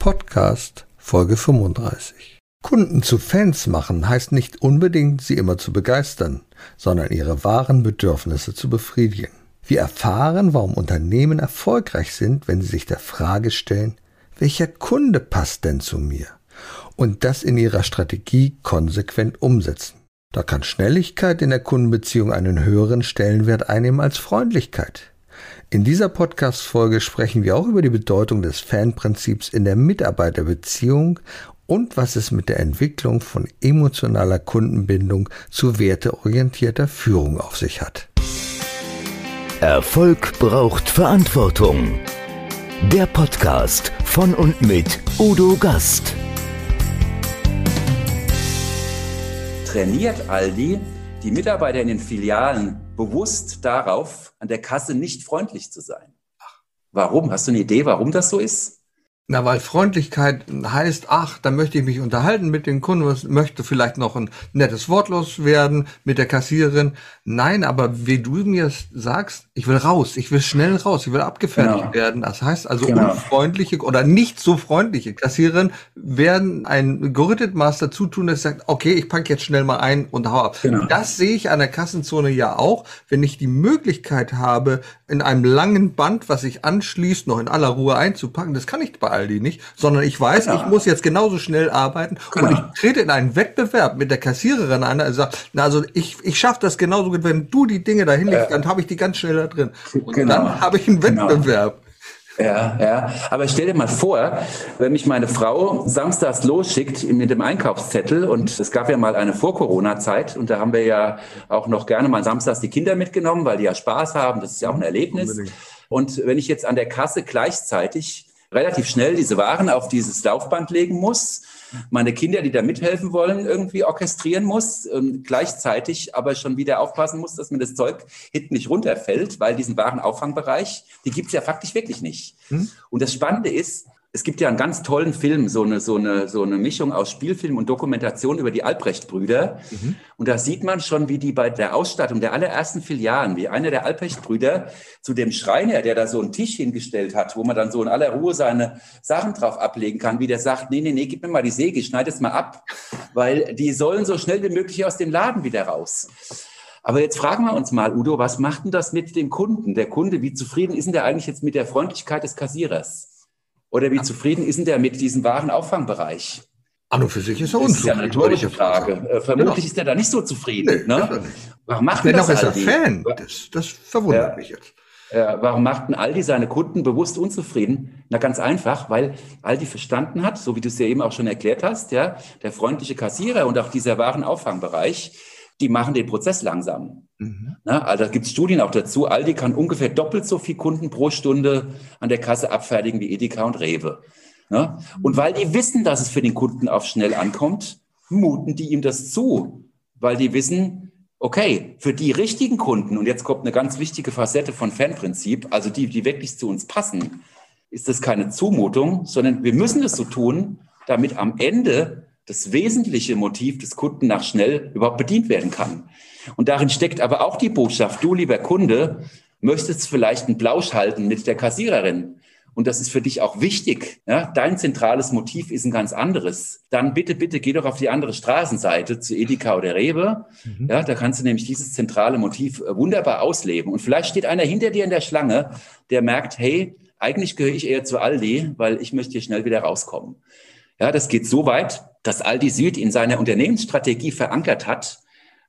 Podcast Folge 35. Kunden zu Fans machen heißt nicht unbedingt, sie immer zu begeistern, sondern ihre wahren Bedürfnisse zu befriedigen. Wir erfahren, warum Unternehmen erfolgreich sind, wenn sie sich der Frage stellen, welcher Kunde passt denn zu mir? Und das in ihrer Strategie konsequent umsetzen. Da kann Schnelligkeit in der Kundenbeziehung einen höheren Stellenwert einnehmen als Freundlichkeit. In dieser Podcast-Folge sprechen wir auch über die Bedeutung des Fanprinzips in der Mitarbeiterbeziehung und was es mit der Entwicklung von emotionaler Kundenbindung zu werteorientierter Führung auf sich hat. Erfolg braucht Verantwortung. Der Podcast von und mit Udo Gast. Trainiert Aldi die Mitarbeiter in den Filialen bewusst darauf, an der Kasse nicht freundlich zu sein. Warum? Hast du eine Idee, warum das so ist? Na, weil Freundlichkeit heißt, ach, da möchte ich mich unterhalten mit den Kunden, was möchte vielleicht noch ein nettes Wort loswerden mit der Kassiererin. Nein, aber wie du mir sagst, ich will raus, ich will schnell raus, ich will abgefertigt genau. werden. Das heißt also genau. unfreundliche oder nicht so freundliche Kassiererin werden ein gerittet Maß dazu tun, dass sagt, okay, ich packe jetzt schnell mal ein und hau ab. Genau. Das sehe ich an der Kassenzone ja auch, wenn ich die Möglichkeit habe, in einem langen Band, was sich anschließt, noch in aller Ruhe einzupacken. Das kann ich bei Aldi nicht, sondern ich weiß, genau. ich muss jetzt genauso schnell arbeiten genau. und ich trete in einen Wettbewerb mit der Kassiererin an, also sagt, na, also ich, ich schaffe das genauso gut, wenn du die Dinge dahin legst, äh, dann habe ich die ganz schnell da drin. Und genau. dann habe ich einen genau. Wettbewerb. Genau. Ja, ja. Aber stell dir mal vor, wenn mich meine Frau samstags losschickt mit dem Einkaufszettel und es gab ja mal eine Vor-Corona-Zeit und da haben wir ja auch noch gerne mal samstags die Kinder mitgenommen, weil die ja Spaß haben. Das ist ja auch ein Erlebnis. Unbedingt. Und wenn ich jetzt an der Kasse gleichzeitig relativ schnell diese Waren auf dieses Laufband legen muss, meine Kinder, die da mithelfen wollen, irgendwie orchestrieren muss, und gleichzeitig aber schon wieder aufpassen muss, dass mir das Zeug hinten nicht runterfällt, weil diesen Warenauffangbereich, die gibt es ja faktisch wirklich nicht. Hm? Und das Spannende ist, es gibt ja einen ganz tollen Film, so eine, so eine, so eine Mischung aus Spielfilm und Dokumentation über die Albrecht-Brüder. Mhm. Und da sieht man schon, wie die bei der Ausstattung der allerersten Filialen, wie einer der Albrecht-Brüder zu dem Schreiner, der da so einen Tisch hingestellt hat, wo man dann so in aller Ruhe seine Sachen drauf ablegen kann, wie der sagt, nee, nee, nee, gib mir mal die Säge, schneid es mal ab, weil die sollen so schnell wie möglich aus dem Laden wieder raus. Aber jetzt fragen wir uns mal, Udo, was macht denn das mit dem Kunden? Der Kunde, wie zufrieden ist denn der eigentlich jetzt mit der Freundlichkeit des Kassierers? Oder wie zufrieden ist denn der mit diesem Warenauffangbereich? An und für sich ist er unzufrieden. Das ist ja eine rhetorische Frage. Äh, vermutlich genau. ist er da nicht so zufrieden. Nee, ne? Warum macht Dennoch das ist er Fan. Das, das verwundert ja. mich jetzt. Ja, warum machten Aldi seine Kunden bewusst unzufrieden? Na ganz einfach, weil Aldi verstanden hat, so wie du es ja eben auch schon erklärt hast, ja, der freundliche Kassierer und auch dieser Warenauffangbereich, die machen den Prozess langsam. Mhm. Na, also da gibt es Studien auch dazu. Aldi kann ungefähr doppelt so viel Kunden pro Stunde an der Kasse abfertigen wie Edeka und Rewe. Na? Und weil die wissen, dass es für den Kunden auf schnell ankommt, muten die ihm das zu, weil die wissen, okay, für die richtigen Kunden, und jetzt kommt eine ganz wichtige Facette von Fanprinzip, also die, die wirklich zu uns passen, ist das keine Zumutung, sondern wir müssen es so tun, damit am Ende das wesentliche Motiv des Kunden nach schnell überhaupt bedient werden kann. Und darin steckt aber auch die Botschaft, du lieber Kunde, möchtest vielleicht einen Blausch halten mit der Kassiererin. Und das ist für dich auch wichtig. Ja? Dein zentrales Motiv ist ein ganz anderes. Dann bitte, bitte geh doch auf die andere Straßenseite zu Edeka oder Rewe. Mhm. Ja, da kannst du nämlich dieses zentrale Motiv äh, wunderbar ausleben. Und vielleicht steht einer hinter dir in der Schlange, der merkt, hey, eigentlich gehöre ich eher zu Aldi, weil ich möchte hier schnell wieder rauskommen. Ja, das geht so weit, dass Aldi Süd in seiner Unternehmensstrategie verankert hat,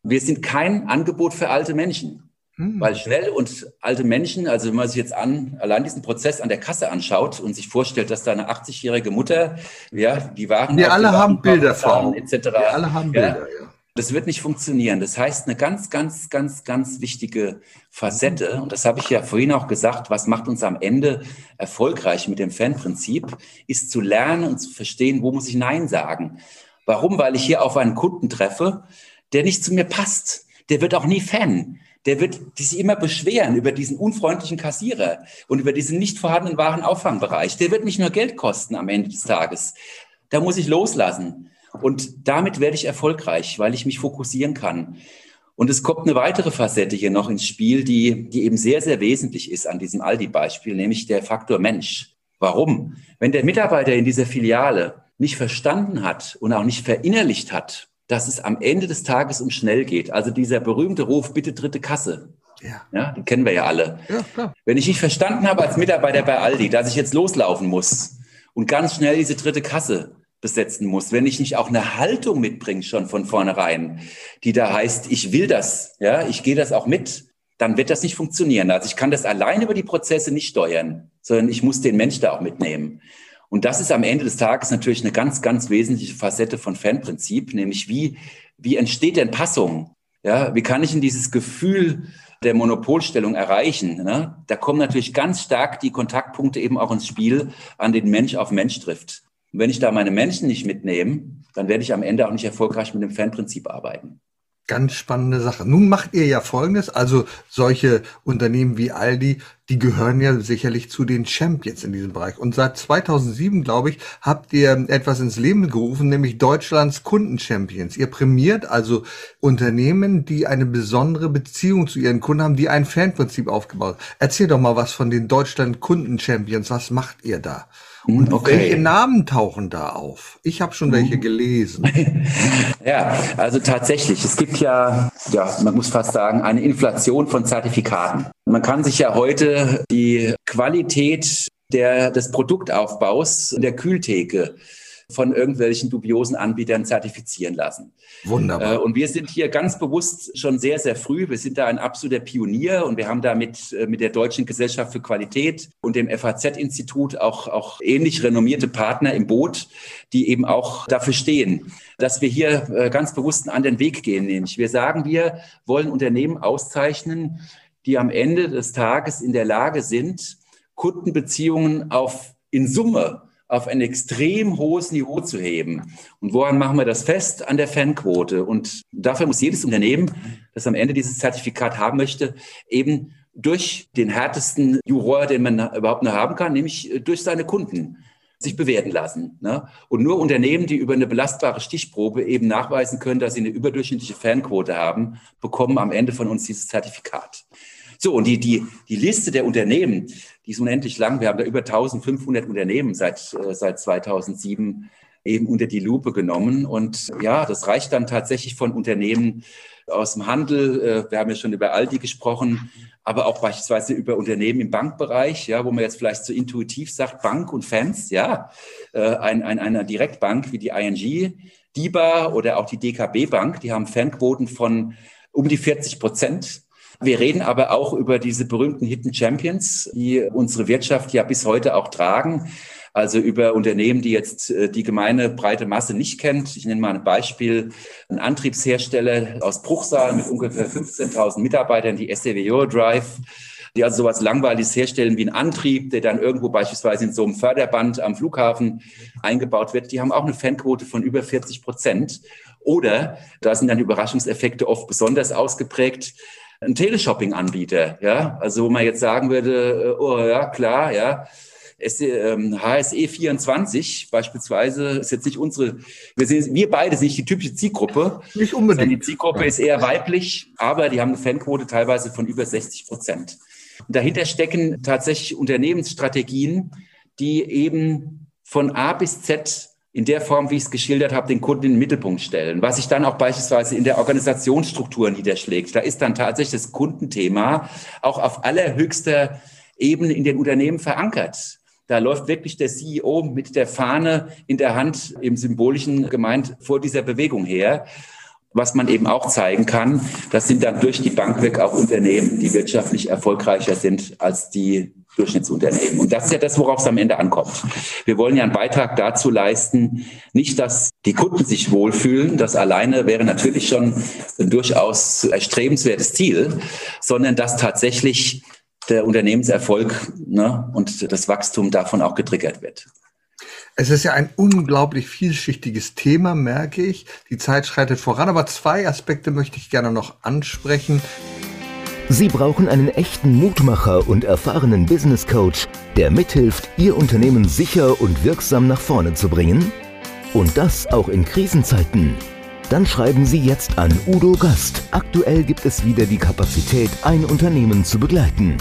wir sind kein Angebot für alte Menschen. Hm. Weil schnell und alte Menschen, also wenn man sich jetzt an, allein diesen Prozess an der Kasse anschaut und sich vorstellt, dass da eine 80-jährige Mutter, ja, die Waren. Wir alle haben Bilder vor etc. Wir alle haben Bilder, ja. Das wird nicht funktionieren. Das heißt, eine ganz, ganz, ganz, ganz wichtige Facette, und das habe ich ja vorhin auch gesagt, was macht uns am Ende erfolgreich mit dem Fanprinzip, ist zu lernen und zu verstehen, wo muss ich Nein sagen. Warum? Weil ich hier auf einen Kunden treffe, der nicht zu mir passt. Der wird auch nie Fan. Der wird sich immer beschweren über diesen unfreundlichen Kassierer und über diesen nicht vorhandenen Warenauffangbereich. Der wird mich nur Geld kosten am Ende des Tages. Da muss ich loslassen. Und damit werde ich erfolgreich, weil ich mich fokussieren kann. Und es kommt eine weitere Facette hier noch ins Spiel, die, die eben sehr, sehr wesentlich ist an diesem Aldi-Beispiel, nämlich der Faktor Mensch. Warum? Wenn der Mitarbeiter in dieser Filiale nicht verstanden hat und auch nicht verinnerlicht hat, dass es am Ende des Tages um schnell geht, also dieser berühmte Ruf, bitte dritte Kasse, ja. ja, den kennen wir ja alle. Ja, klar. Wenn ich nicht verstanden habe als Mitarbeiter bei Aldi, dass ich jetzt loslaufen muss und ganz schnell diese dritte Kasse besetzen muss, wenn ich nicht auch eine Haltung mitbringe schon von vornherein, die da heißt, ich will das, ja, ich gehe das auch mit, dann wird das nicht funktionieren. Also ich kann das allein über die Prozesse nicht steuern, sondern ich muss den Mensch da auch mitnehmen. Und das ist am Ende des Tages natürlich eine ganz, ganz wesentliche Facette von Fanprinzip, nämlich wie, wie entsteht denn Passung? Ja, wie kann ich in dieses Gefühl der Monopolstellung erreichen? Ne? Da kommen natürlich ganz stark die Kontaktpunkte eben auch ins Spiel, an den Mensch auf Mensch trifft. Und wenn ich da meine Menschen nicht mitnehme, dann werde ich am Ende auch nicht erfolgreich mit dem Fanprinzip arbeiten. Ganz spannende Sache. Nun macht ihr ja Folgendes, also solche Unternehmen wie Aldi, die gehören ja sicherlich zu den Champions in diesem Bereich. Und seit 2007, glaube ich, habt ihr etwas ins Leben gerufen, nämlich Deutschlands Kundenchampions. Ihr prämiert also Unternehmen, die eine besondere Beziehung zu ihren Kunden haben, die ein Fanprinzip aufgebaut. Erzähl doch mal was von den Deutschland Kundenchampions. Was macht ihr da? Und okay. welche Namen tauchen da auf? Ich habe schon welche gelesen. ja, also tatsächlich. Es gibt ja, ja, man muss fast sagen, eine Inflation von Zertifikaten. Man kann sich ja heute die Qualität der, des Produktaufbaus der Kühltheke von irgendwelchen dubiosen Anbietern zertifizieren lassen. Wunderbar. Äh, und wir sind hier ganz bewusst schon sehr, sehr früh. Wir sind da ein absoluter Pionier und wir haben da mit, äh, mit der Deutschen Gesellschaft für Qualität und dem FAZ-Institut auch, auch ähnlich renommierte Partner im Boot, die eben auch dafür stehen, dass wir hier äh, ganz bewusst einen anderen Weg gehen. Nämlich wir sagen, wir wollen Unternehmen auszeichnen, die am Ende des Tages in der Lage sind, Kundenbeziehungen auf in Summe auf ein extrem hohes Niveau zu heben. Und woran machen wir das fest? An der Fanquote. Und dafür muss jedes Unternehmen, das am Ende dieses Zertifikat haben möchte, eben durch den härtesten Juror, den man überhaupt nur haben kann, nämlich äh, durch seine Kunden sich bewerten lassen. Ne? Und nur Unternehmen, die über eine belastbare Stichprobe eben nachweisen können, dass sie eine überdurchschnittliche Fanquote haben, bekommen am Ende von uns dieses Zertifikat. So, und die, die, die Liste der Unternehmen, die ist unendlich lang. Wir haben da über 1500 Unternehmen seit, äh, seit 2007 eben unter die Lupe genommen. Und ja, das reicht dann tatsächlich von Unternehmen aus dem Handel. Äh, wir haben ja schon über Aldi gesprochen, aber auch beispielsweise über Unternehmen im Bankbereich, ja, wo man jetzt vielleicht so intuitiv sagt, Bank und Fans, ja, äh, ein, ein, einer Direktbank wie die ING, DIBA oder auch die DKB Bank, die haben Fanquoten von um die 40 Prozent. Wir reden aber auch über diese berühmten Hidden Champions, die unsere Wirtschaft ja bis heute auch tragen. Also über Unternehmen, die jetzt äh, die gemeine breite Masse nicht kennt. Ich nenne mal ein Beispiel. Ein Antriebshersteller aus Bruchsal mit ungefähr 15.000 Mitarbeitern, die SCW Eurodrive die also sowas Langweiliges herstellen wie ein Antrieb, der dann irgendwo beispielsweise in so einem Förderband am Flughafen eingebaut wird, die haben auch eine Fanquote von über 40 Prozent. Oder, da sind dann Überraschungseffekte oft besonders ausgeprägt, ein Teleshopping-Anbieter, ja, also wo man jetzt sagen würde, äh, oh ja, klar, ja, HSE 24 ähm, beispielsweise ist jetzt nicht unsere, wir, sind, wir beide sind nicht die typische Zielgruppe. Nicht unbedingt. Die Zielgruppe ist eher weiblich, aber die haben eine Fanquote teilweise von über 60 Prozent. Und dahinter stecken tatsächlich Unternehmensstrategien, die eben von A bis Z in der Form, wie ich es geschildert habe, den Kunden in den Mittelpunkt stellen, was sich dann auch beispielsweise in der Organisationsstruktur niederschlägt. Da ist dann tatsächlich das Kundenthema auch auf allerhöchster Ebene in den Unternehmen verankert. Da läuft wirklich der CEO mit der Fahne in der Hand, im symbolischen gemeint, vor dieser Bewegung her. Was man eben auch zeigen kann, das sind dann durch die Bank weg auch Unternehmen, die wirtschaftlich erfolgreicher sind als die Durchschnittsunternehmen. Und das ist ja das, worauf es am Ende ankommt. Wir wollen ja einen Beitrag dazu leisten, nicht, dass die Kunden sich wohlfühlen, das alleine wäre natürlich schon ein durchaus erstrebenswertes Ziel, sondern dass tatsächlich der Unternehmenserfolg ne, und das Wachstum davon auch getriggert wird. Es ist ja ein unglaublich vielschichtiges Thema, merke ich. Die Zeit schreitet voran, aber zwei Aspekte möchte ich gerne noch ansprechen. Sie brauchen einen echten Mutmacher und erfahrenen Business Coach, der mithilft, Ihr Unternehmen sicher und wirksam nach vorne zu bringen? Und das auch in Krisenzeiten. Dann schreiben Sie jetzt an Udo Gast. Aktuell gibt es wieder die Kapazität, ein Unternehmen zu begleiten.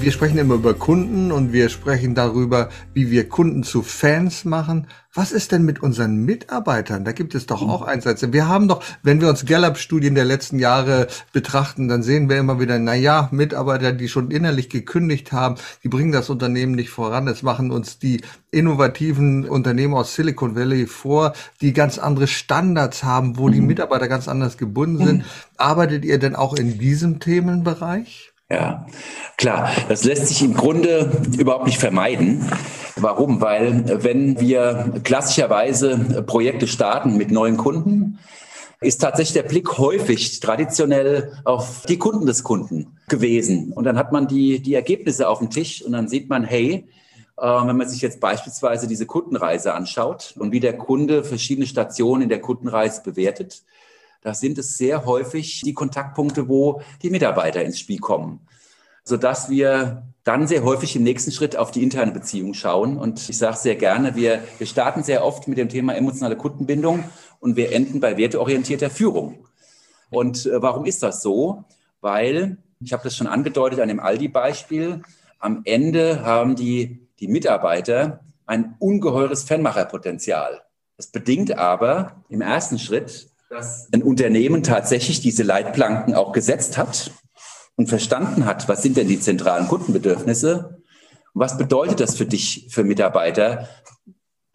Wir sprechen immer über Kunden und wir sprechen darüber, wie wir Kunden zu Fans machen. Was ist denn mit unseren Mitarbeitern? Da gibt es doch auch Einsätze. Wir haben doch, wenn wir uns Gallup-Studien der letzten Jahre betrachten, dann sehen wir immer wieder, na ja, Mitarbeiter, die schon innerlich gekündigt haben, die bringen das Unternehmen nicht voran. Es machen uns die innovativen Unternehmen aus Silicon Valley vor, die ganz andere Standards haben, wo die mhm. Mitarbeiter ganz anders gebunden sind. Arbeitet ihr denn auch in diesem Themenbereich? Ja, klar. Das lässt sich im Grunde überhaupt nicht vermeiden. Warum? Weil wenn wir klassischerweise Projekte starten mit neuen Kunden, ist tatsächlich der Blick häufig traditionell auf die Kunden des Kunden gewesen. Und dann hat man die, die Ergebnisse auf dem Tisch und dann sieht man, hey, äh, wenn man sich jetzt beispielsweise diese Kundenreise anschaut und wie der Kunde verschiedene Stationen in der Kundenreise bewertet, da sind es sehr häufig die Kontaktpunkte, wo die Mitarbeiter ins Spiel kommen, sodass wir dann sehr häufig im nächsten Schritt auf die interne Beziehung schauen. Und ich sage sehr gerne, wir, wir starten sehr oft mit dem Thema emotionale Kundenbindung und wir enden bei werteorientierter Führung. Und äh, warum ist das so? Weil, ich habe das schon angedeutet an dem Aldi-Beispiel, am Ende haben die, die Mitarbeiter ein ungeheures Fanmacherpotenzial. Das bedingt aber im ersten Schritt, dass ein Unternehmen tatsächlich diese Leitplanken auch gesetzt hat und verstanden hat, was sind denn die zentralen Kundenbedürfnisse und was bedeutet das für dich, für Mitarbeiter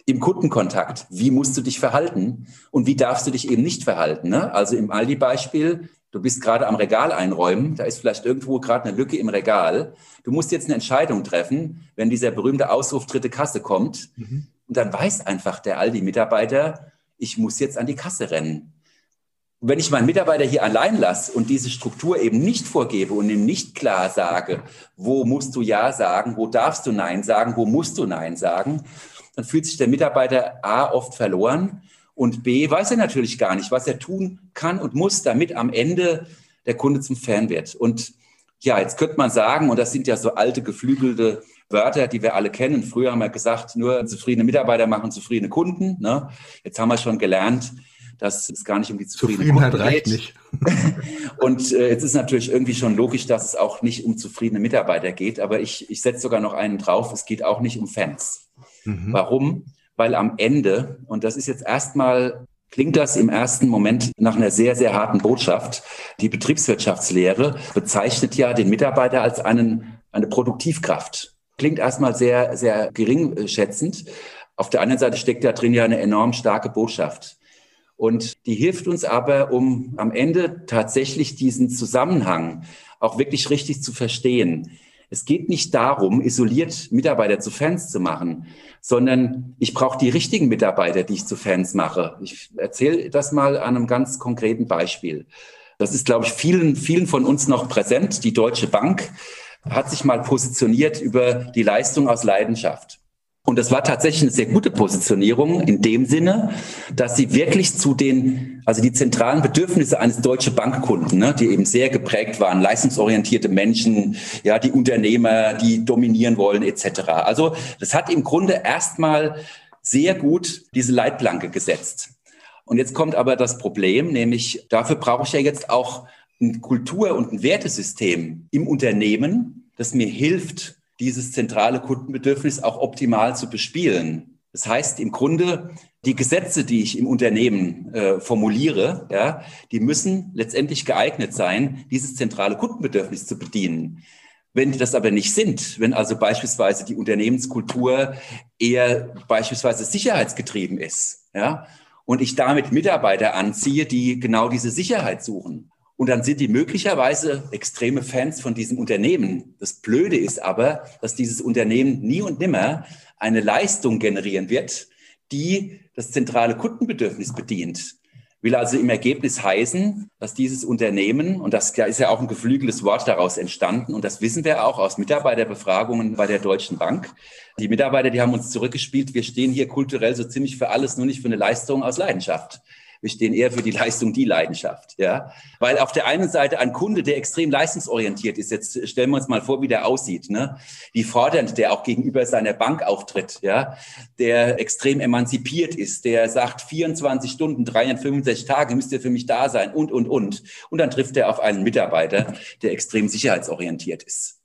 im Kundenkontakt? Wie musst du dich verhalten und wie darfst du dich eben nicht verhalten? Ne? Also im Aldi-Beispiel, du bist gerade am Regal einräumen, da ist vielleicht irgendwo gerade eine Lücke im Regal. Du musst jetzt eine Entscheidung treffen, wenn dieser berühmte Ausruf dritte Kasse kommt. Mhm. Und dann weiß einfach der Aldi-Mitarbeiter, ich muss jetzt an die Kasse rennen wenn ich meinen Mitarbeiter hier allein lasse und diese Struktur eben nicht vorgebe und ihm nicht klar sage, wo musst du Ja sagen, wo darfst du Nein sagen, wo musst du Nein sagen, dann fühlt sich der Mitarbeiter A oft verloren und B weiß er natürlich gar nicht, was er tun kann und muss, damit am Ende der Kunde zum Fan wird. Und ja, jetzt könnte man sagen, und das sind ja so alte geflügelte Wörter, die wir alle kennen. Früher haben wir gesagt, nur zufriedene Mitarbeiter machen zufriedene Kunden. Ne? Jetzt haben wir schon gelernt, dass es gar nicht um die Zufriedenheit reicht nicht. Und äh, jetzt ist natürlich irgendwie schon logisch, dass es auch nicht um zufriedene Mitarbeiter geht. Aber ich, ich setze sogar noch einen drauf, es geht auch nicht um Fans. Mhm. Warum? Weil am Ende, und das ist jetzt erstmal klingt das im ersten Moment nach einer sehr, sehr harten Botschaft. Die Betriebswirtschaftslehre bezeichnet ja den Mitarbeiter als einen, eine Produktivkraft. Klingt erstmal sehr, sehr geringschätzend. Auf der anderen Seite steckt da drin ja eine enorm starke Botschaft. Und die hilft uns aber, um am Ende tatsächlich diesen Zusammenhang auch wirklich richtig zu verstehen. Es geht nicht darum, isoliert Mitarbeiter zu Fans zu machen, sondern ich brauche die richtigen Mitarbeiter, die ich zu Fans mache. Ich erzähle das mal an einem ganz konkreten Beispiel. Das ist, glaube ich, vielen, vielen von uns noch präsent. Die Deutsche Bank hat sich mal positioniert über die Leistung aus Leidenschaft. Und das war tatsächlich eine sehr gute Positionierung in dem Sinne, dass sie wirklich zu den, also die zentralen Bedürfnisse eines deutsche Bankkunden, ne, die eben sehr geprägt waren, leistungsorientierte Menschen, ja, die Unternehmer, die dominieren wollen, etc. Also das hat im Grunde erstmal sehr gut diese Leitplanke gesetzt. Und jetzt kommt aber das Problem, nämlich dafür brauche ich ja jetzt auch ein Kultur- und ein Wertesystem im Unternehmen, das mir hilft, dieses zentrale Kundenbedürfnis auch optimal zu bespielen. Das heißt im Grunde, die Gesetze, die ich im Unternehmen äh, formuliere, ja, die müssen letztendlich geeignet sein, dieses zentrale Kundenbedürfnis zu bedienen. Wenn die das aber nicht sind, wenn also beispielsweise die Unternehmenskultur eher beispielsweise sicherheitsgetrieben ist, ja, und ich damit Mitarbeiter anziehe, die genau diese Sicherheit suchen, und dann sind die möglicherweise extreme Fans von diesem Unternehmen. Das Blöde ist aber, dass dieses Unternehmen nie und nimmer eine Leistung generieren wird, die das zentrale Kundenbedürfnis bedient. Will also im Ergebnis heißen, dass dieses Unternehmen, und das ist ja auch ein geflügeltes Wort daraus entstanden, und das wissen wir auch aus Mitarbeiterbefragungen bei der Deutschen Bank. Die Mitarbeiter, die haben uns zurückgespielt, wir stehen hier kulturell so ziemlich für alles, nur nicht für eine Leistung aus Leidenschaft. Wir stehen eher für die Leistung, die Leidenschaft. Ja? Weil auf der einen Seite ein Kunde, der extrem leistungsorientiert ist, jetzt stellen wir uns mal vor, wie der aussieht, ne? wie fordernd der auch gegenüber seiner Bank auftritt, ja? der extrem emanzipiert ist, der sagt, 24 Stunden, 365 Tage müsst ihr für mich da sein und, und, und. Und dann trifft er auf einen Mitarbeiter, der extrem sicherheitsorientiert ist.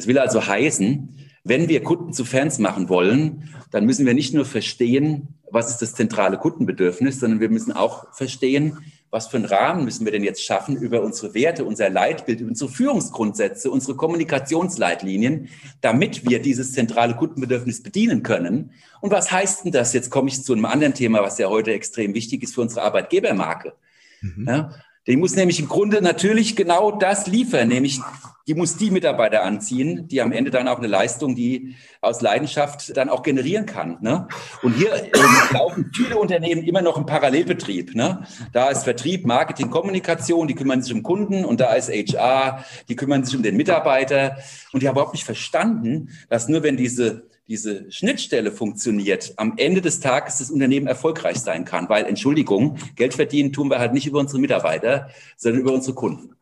Das will also heißen, wenn wir Kunden zu Fans machen wollen, dann müssen wir nicht nur verstehen, was ist das zentrale Kundenbedürfnis, sondern wir müssen auch verstehen, was für einen Rahmen müssen wir denn jetzt schaffen über unsere Werte, unser Leitbild, unsere Führungsgrundsätze, unsere Kommunikationsleitlinien, damit wir dieses zentrale Kundenbedürfnis bedienen können. Und was heißt denn das? Jetzt komme ich zu einem anderen Thema, was ja heute extrem wichtig ist für unsere Arbeitgebermarke. Mhm. Ja, die muss nämlich im Grunde natürlich genau das liefern, nämlich die muss die Mitarbeiter anziehen, die am Ende dann auch eine Leistung, die aus Leidenschaft dann auch generieren kann. Ne? Und hier äh, laufen viele Unternehmen immer noch im Parallelbetrieb. Ne? Da ist Vertrieb, Marketing, Kommunikation, die kümmern sich um Kunden und da ist HR, die kümmern sich um den Mitarbeiter. Und die haben überhaupt nicht verstanden, dass nur wenn diese diese Schnittstelle funktioniert, am Ende des Tages das Unternehmen erfolgreich sein kann. Weil, Entschuldigung, Geld verdienen tun wir halt nicht über unsere Mitarbeiter, sondern über unsere Kunden.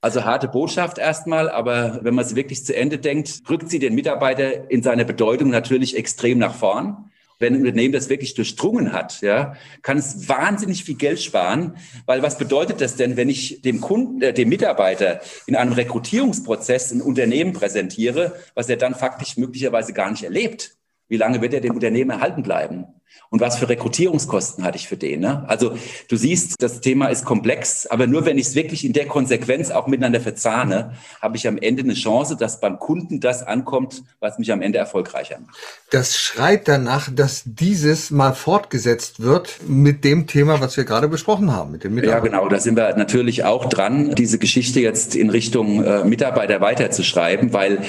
Also harte Botschaft erstmal, aber wenn man es wirklich zu Ende denkt, rückt sie den Mitarbeiter in seiner Bedeutung natürlich extrem nach vorn wenn ein Unternehmen das wirklich durchdrungen hat, ja, kann es wahnsinnig viel Geld sparen, weil was bedeutet das denn, wenn ich dem Kunden, äh, dem Mitarbeiter in einem Rekrutierungsprozess ein Unternehmen präsentiere, was er dann faktisch möglicherweise gar nicht erlebt? Wie lange wird er dem Unternehmen erhalten bleiben? Und was für Rekrutierungskosten hatte ich für den? Ne? Also du siehst, das Thema ist komplex, aber nur wenn ich es wirklich in der Konsequenz auch miteinander verzahne, habe ich am Ende eine Chance, dass beim Kunden das ankommt, was mich am Ende erfolgreicher macht. Das schreit danach, dass dieses mal fortgesetzt wird mit dem Thema, was wir gerade besprochen haben, mit dem Ja, genau. Da sind wir natürlich auch dran, diese Geschichte jetzt in Richtung äh, Mitarbeiter weiterzuschreiben, weil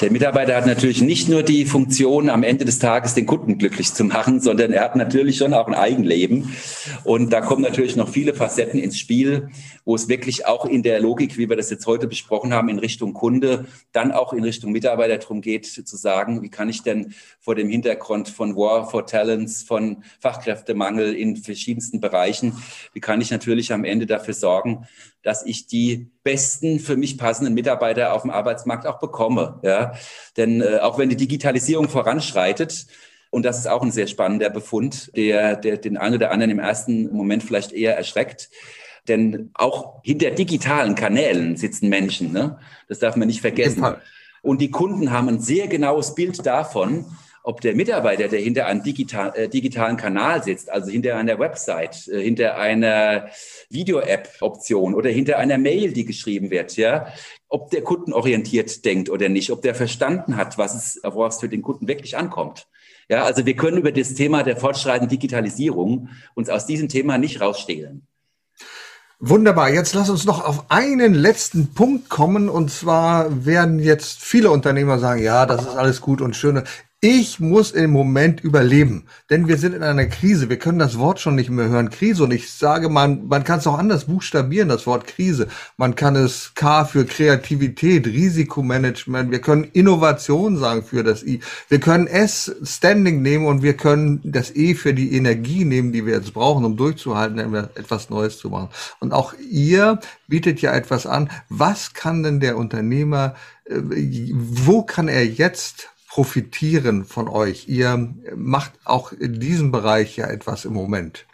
der Mitarbeiter hat natürlich nicht nur die Funktion, am Ende des Tages den Kunden glücklich zu machen, sondern er er hat natürlich schon auch ein Eigenleben. Und da kommen natürlich noch viele Facetten ins Spiel, wo es wirklich auch in der Logik, wie wir das jetzt heute besprochen haben, in Richtung Kunde, dann auch in Richtung Mitarbeiter darum geht, zu sagen, wie kann ich denn vor dem Hintergrund von War for Talents, von Fachkräftemangel in verschiedensten Bereichen, wie kann ich natürlich am Ende dafür sorgen, dass ich die besten für mich passenden Mitarbeiter auf dem Arbeitsmarkt auch bekomme. Ja? Denn äh, auch wenn die Digitalisierung voranschreitet, und das ist auch ein sehr spannender Befund, der, der den einen oder anderen im ersten Moment vielleicht eher erschreckt. Denn auch hinter digitalen Kanälen sitzen Menschen. Ne? Das darf man nicht vergessen. Und die Kunden haben ein sehr genaues Bild davon, ob der Mitarbeiter, der hinter einem digital, äh, digitalen Kanal sitzt, also hinter einer Website, äh, hinter einer Video-App-Option oder hinter einer Mail, die geschrieben wird, ja, ob der kundenorientiert denkt oder nicht, ob der verstanden hat, was es, worauf es für den Kunden wirklich ankommt. Ja, also wir können über das Thema der fortschreitenden Digitalisierung uns aus diesem Thema nicht rausstehlen. Wunderbar. Jetzt lass uns noch auf einen letzten Punkt kommen. Und zwar werden jetzt viele Unternehmer sagen, ja, das ist alles gut und schön. Ich muss im Moment überleben, denn wir sind in einer Krise. Wir können das Wort schon nicht mehr hören, Krise. Und ich sage, man, man kann es auch anders buchstabieren, das Wort Krise. Man kann es K für Kreativität, Risikomanagement. Wir können Innovation sagen für das I. Wir können S Standing nehmen und wir können das E für die Energie nehmen, die wir jetzt brauchen, um durchzuhalten, etwas Neues zu machen. Und auch ihr bietet ja etwas an. Was kann denn der Unternehmer, äh, wo kann er jetzt profitieren von euch. Ihr macht auch in diesem Bereich ja etwas im Moment.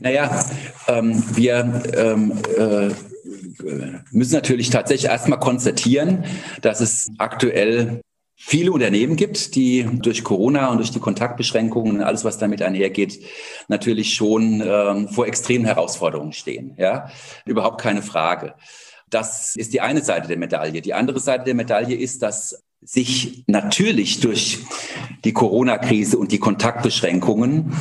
Naja, ähm, wir ähm, äh, müssen natürlich tatsächlich erstmal konstatieren, dass es aktuell viele Unternehmen gibt, die durch Corona und durch die Kontaktbeschränkungen und alles, was damit einhergeht, natürlich schon ähm, vor extremen Herausforderungen stehen. Ja, überhaupt keine Frage. Das ist die eine Seite der Medaille. Die andere Seite der Medaille ist, dass sich natürlich durch die Corona-Krise und die Kontaktbeschränkungen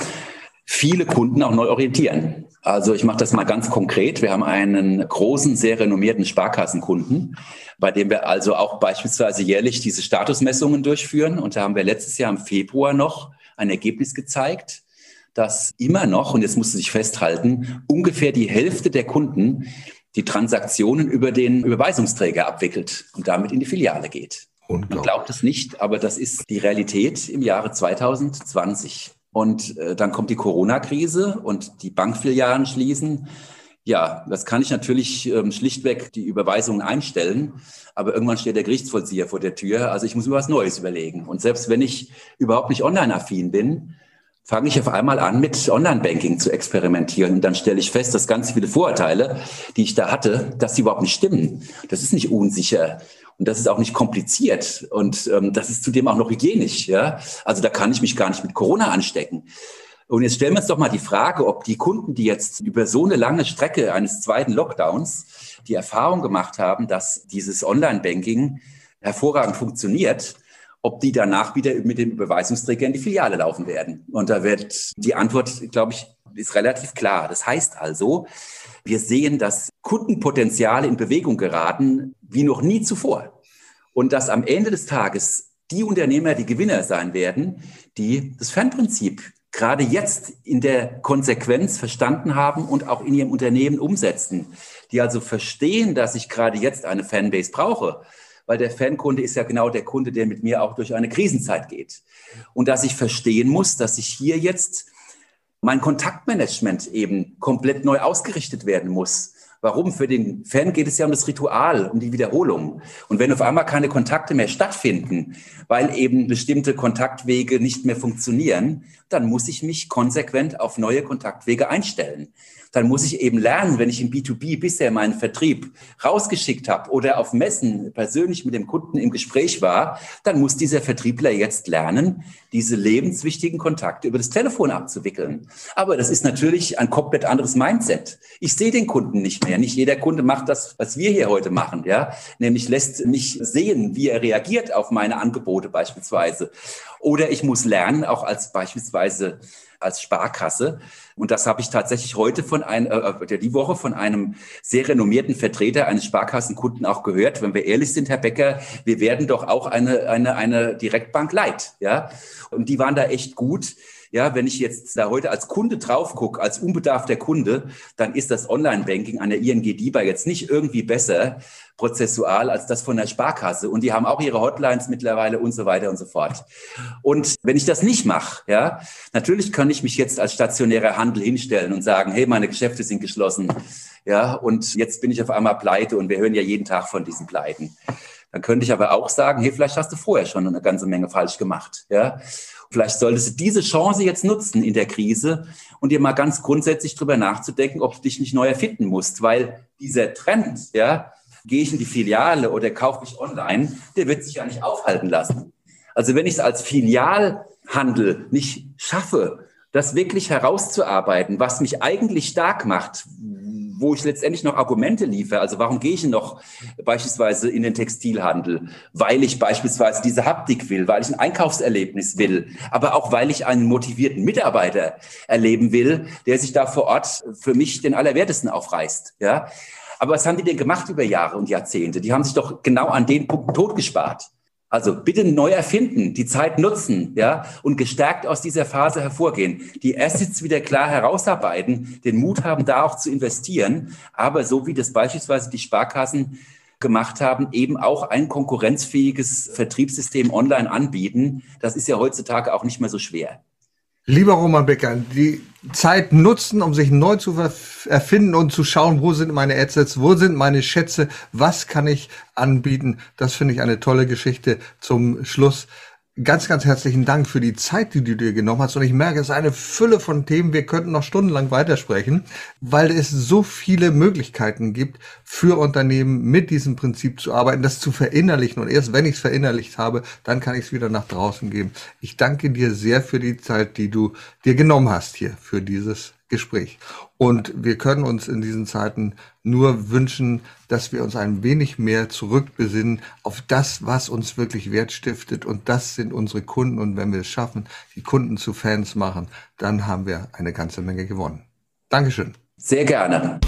viele Kunden auch neu orientieren. Also ich mache das mal ganz konkret. Wir haben einen großen, sehr renommierten Sparkassenkunden, bei dem wir also auch beispielsweise jährlich diese Statusmessungen durchführen. Und da haben wir letztes Jahr im Februar noch ein Ergebnis gezeigt, dass immer noch, und jetzt musst du sich festhalten, ungefähr die Hälfte der Kunden die Transaktionen über den Überweisungsträger abwickelt und damit in die Filiale geht. Man glaubt es nicht, aber das ist die Realität im Jahre 2020. Und äh, dann kommt die Corona-Krise und die Bankfilialen schließen. Ja, das kann ich natürlich ähm, schlichtweg die Überweisungen einstellen, aber irgendwann steht der Gerichtsvollzieher vor der Tür. Also ich muss mir was Neues überlegen. Und selbst wenn ich überhaupt nicht online-affin bin, fange ich auf einmal an, mit Online-Banking zu experimentieren. Und dann stelle ich fest, dass ganz viele Vorurteile, die ich da hatte, dass sie überhaupt nicht stimmen. Das ist nicht unsicher. Und das ist auch nicht kompliziert. Und ähm, das ist zudem auch noch hygienisch. Ja? Also da kann ich mich gar nicht mit Corona anstecken. Und jetzt stellen wir uns doch mal die Frage, ob die Kunden, die jetzt über so eine lange Strecke eines zweiten Lockdowns die Erfahrung gemacht haben, dass dieses Online-Banking hervorragend funktioniert, ob die danach wieder mit dem Überweisungsträger in die Filiale laufen werden. Und da wird die Antwort, glaube ich, ist relativ klar. Das heißt also, wir sehen, dass Kundenpotenziale in Bewegung geraten wie noch nie zuvor. Und dass am Ende des Tages die Unternehmer die Gewinner sein werden, die das Fernprinzip gerade jetzt in der Konsequenz verstanden haben und auch in ihrem Unternehmen umsetzen, die also verstehen, dass ich gerade jetzt eine Fanbase brauche, weil der Fankunde ist ja genau der Kunde, der mit mir auch durch eine Krisenzeit geht. Und dass ich verstehen muss, dass ich hier jetzt mein Kontaktmanagement eben komplett neu ausgerichtet werden muss. Warum? Für den Fan geht es ja um das Ritual, um die Wiederholung. Und wenn auf einmal keine Kontakte mehr stattfinden, weil eben bestimmte Kontaktwege nicht mehr funktionieren, dann muss ich mich konsequent auf neue Kontaktwege einstellen dann muss ich eben lernen, wenn ich im B2B bisher meinen Vertrieb rausgeschickt habe oder auf Messen persönlich mit dem Kunden im Gespräch war, dann muss dieser Vertriebler jetzt lernen, diese lebenswichtigen Kontakte über das Telefon abzuwickeln. Aber das ist natürlich ein komplett anderes Mindset. Ich sehe den Kunden nicht mehr. Nicht jeder Kunde macht das, was wir hier heute machen, ja, nämlich lässt mich sehen, wie er reagiert auf meine Angebote beispielsweise. Oder ich muss lernen, auch als beispielsweise als Sparkasse. Und das habe ich tatsächlich heute von einem, äh, die Woche von einem sehr renommierten Vertreter eines Sparkassenkunden auch gehört. Wenn wir ehrlich sind, Herr Becker, wir werden doch auch eine, eine, eine Direktbank leid. Ja? Und die waren da echt gut. Ja, wenn ich jetzt da heute als Kunde drauf gucke, als unbedarfter Kunde, dann ist das Online-Banking an der ING DIBA jetzt nicht irgendwie besser prozessual als das von der Sparkasse. Und die haben auch ihre Hotlines mittlerweile und so weiter und so fort. Und wenn ich das nicht mache, ja, natürlich kann ich mich jetzt als stationärer Handel hinstellen und sagen, hey, meine Geschäfte sind geschlossen. Ja, und jetzt bin ich auf einmal pleite und wir hören ja jeden Tag von diesen Pleiten. Dann könnte ich aber auch sagen, hey, vielleicht hast du vorher schon eine ganze Menge falsch gemacht. Ja, Vielleicht solltest du diese Chance jetzt nutzen in der Krise und dir mal ganz grundsätzlich drüber nachzudenken, ob du dich nicht neu erfinden musst, weil dieser Trend, ja, gehe ich in die Filiale oder kaufe mich online, der wird sich ja nicht aufhalten lassen. Also wenn ich es als Filialhandel nicht schaffe, das wirklich herauszuarbeiten, was mich eigentlich stark macht, wo ich letztendlich noch Argumente liefere. Also warum gehe ich noch beispielsweise in den Textilhandel? Weil ich beispielsweise diese Haptik will, weil ich ein Einkaufserlebnis will, aber auch weil ich einen motivierten Mitarbeiter erleben will, der sich da vor Ort für mich den Allerwertesten aufreißt. Ja. Aber was haben die denn gemacht über Jahre und Jahrzehnte? Die haben sich doch genau an den Punkten totgespart. Also bitte neu erfinden, die Zeit nutzen, ja, und gestärkt aus dieser Phase hervorgehen. Die Assets wieder klar herausarbeiten, den Mut haben, da auch zu investieren, aber so wie das beispielsweise die Sparkassen gemacht haben, eben auch ein konkurrenzfähiges Vertriebssystem online anbieten. Das ist ja heutzutage auch nicht mehr so schwer. Lieber Roman Becker, die Zeit nutzen, um sich neu zu erfinden und zu schauen, wo sind meine Assets, wo sind meine Schätze, was kann ich anbieten. Das finde ich eine tolle Geschichte zum Schluss ganz, ganz herzlichen Dank für die Zeit, die du dir genommen hast. Und ich merke, es ist eine Fülle von Themen. Wir könnten noch stundenlang weitersprechen, weil es so viele Möglichkeiten gibt, für Unternehmen mit diesem Prinzip zu arbeiten, das zu verinnerlichen. Und erst wenn ich es verinnerlicht habe, dann kann ich es wieder nach draußen geben. Ich danke dir sehr für die Zeit, die du dir genommen hast hier für dieses Gespräch. Und wir können uns in diesen Zeiten nur wünschen, dass wir uns ein wenig mehr zurückbesinnen auf das, was uns wirklich Wert stiftet. Und das sind unsere Kunden. Und wenn wir es schaffen, die Kunden zu Fans machen, dann haben wir eine ganze Menge gewonnen. Dankeschön. Sehr gerne.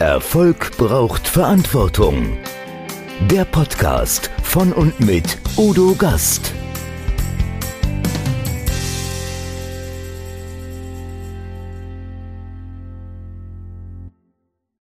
Erfolg braucht Verantwortung. Der Podcast von und mit Udo Gast.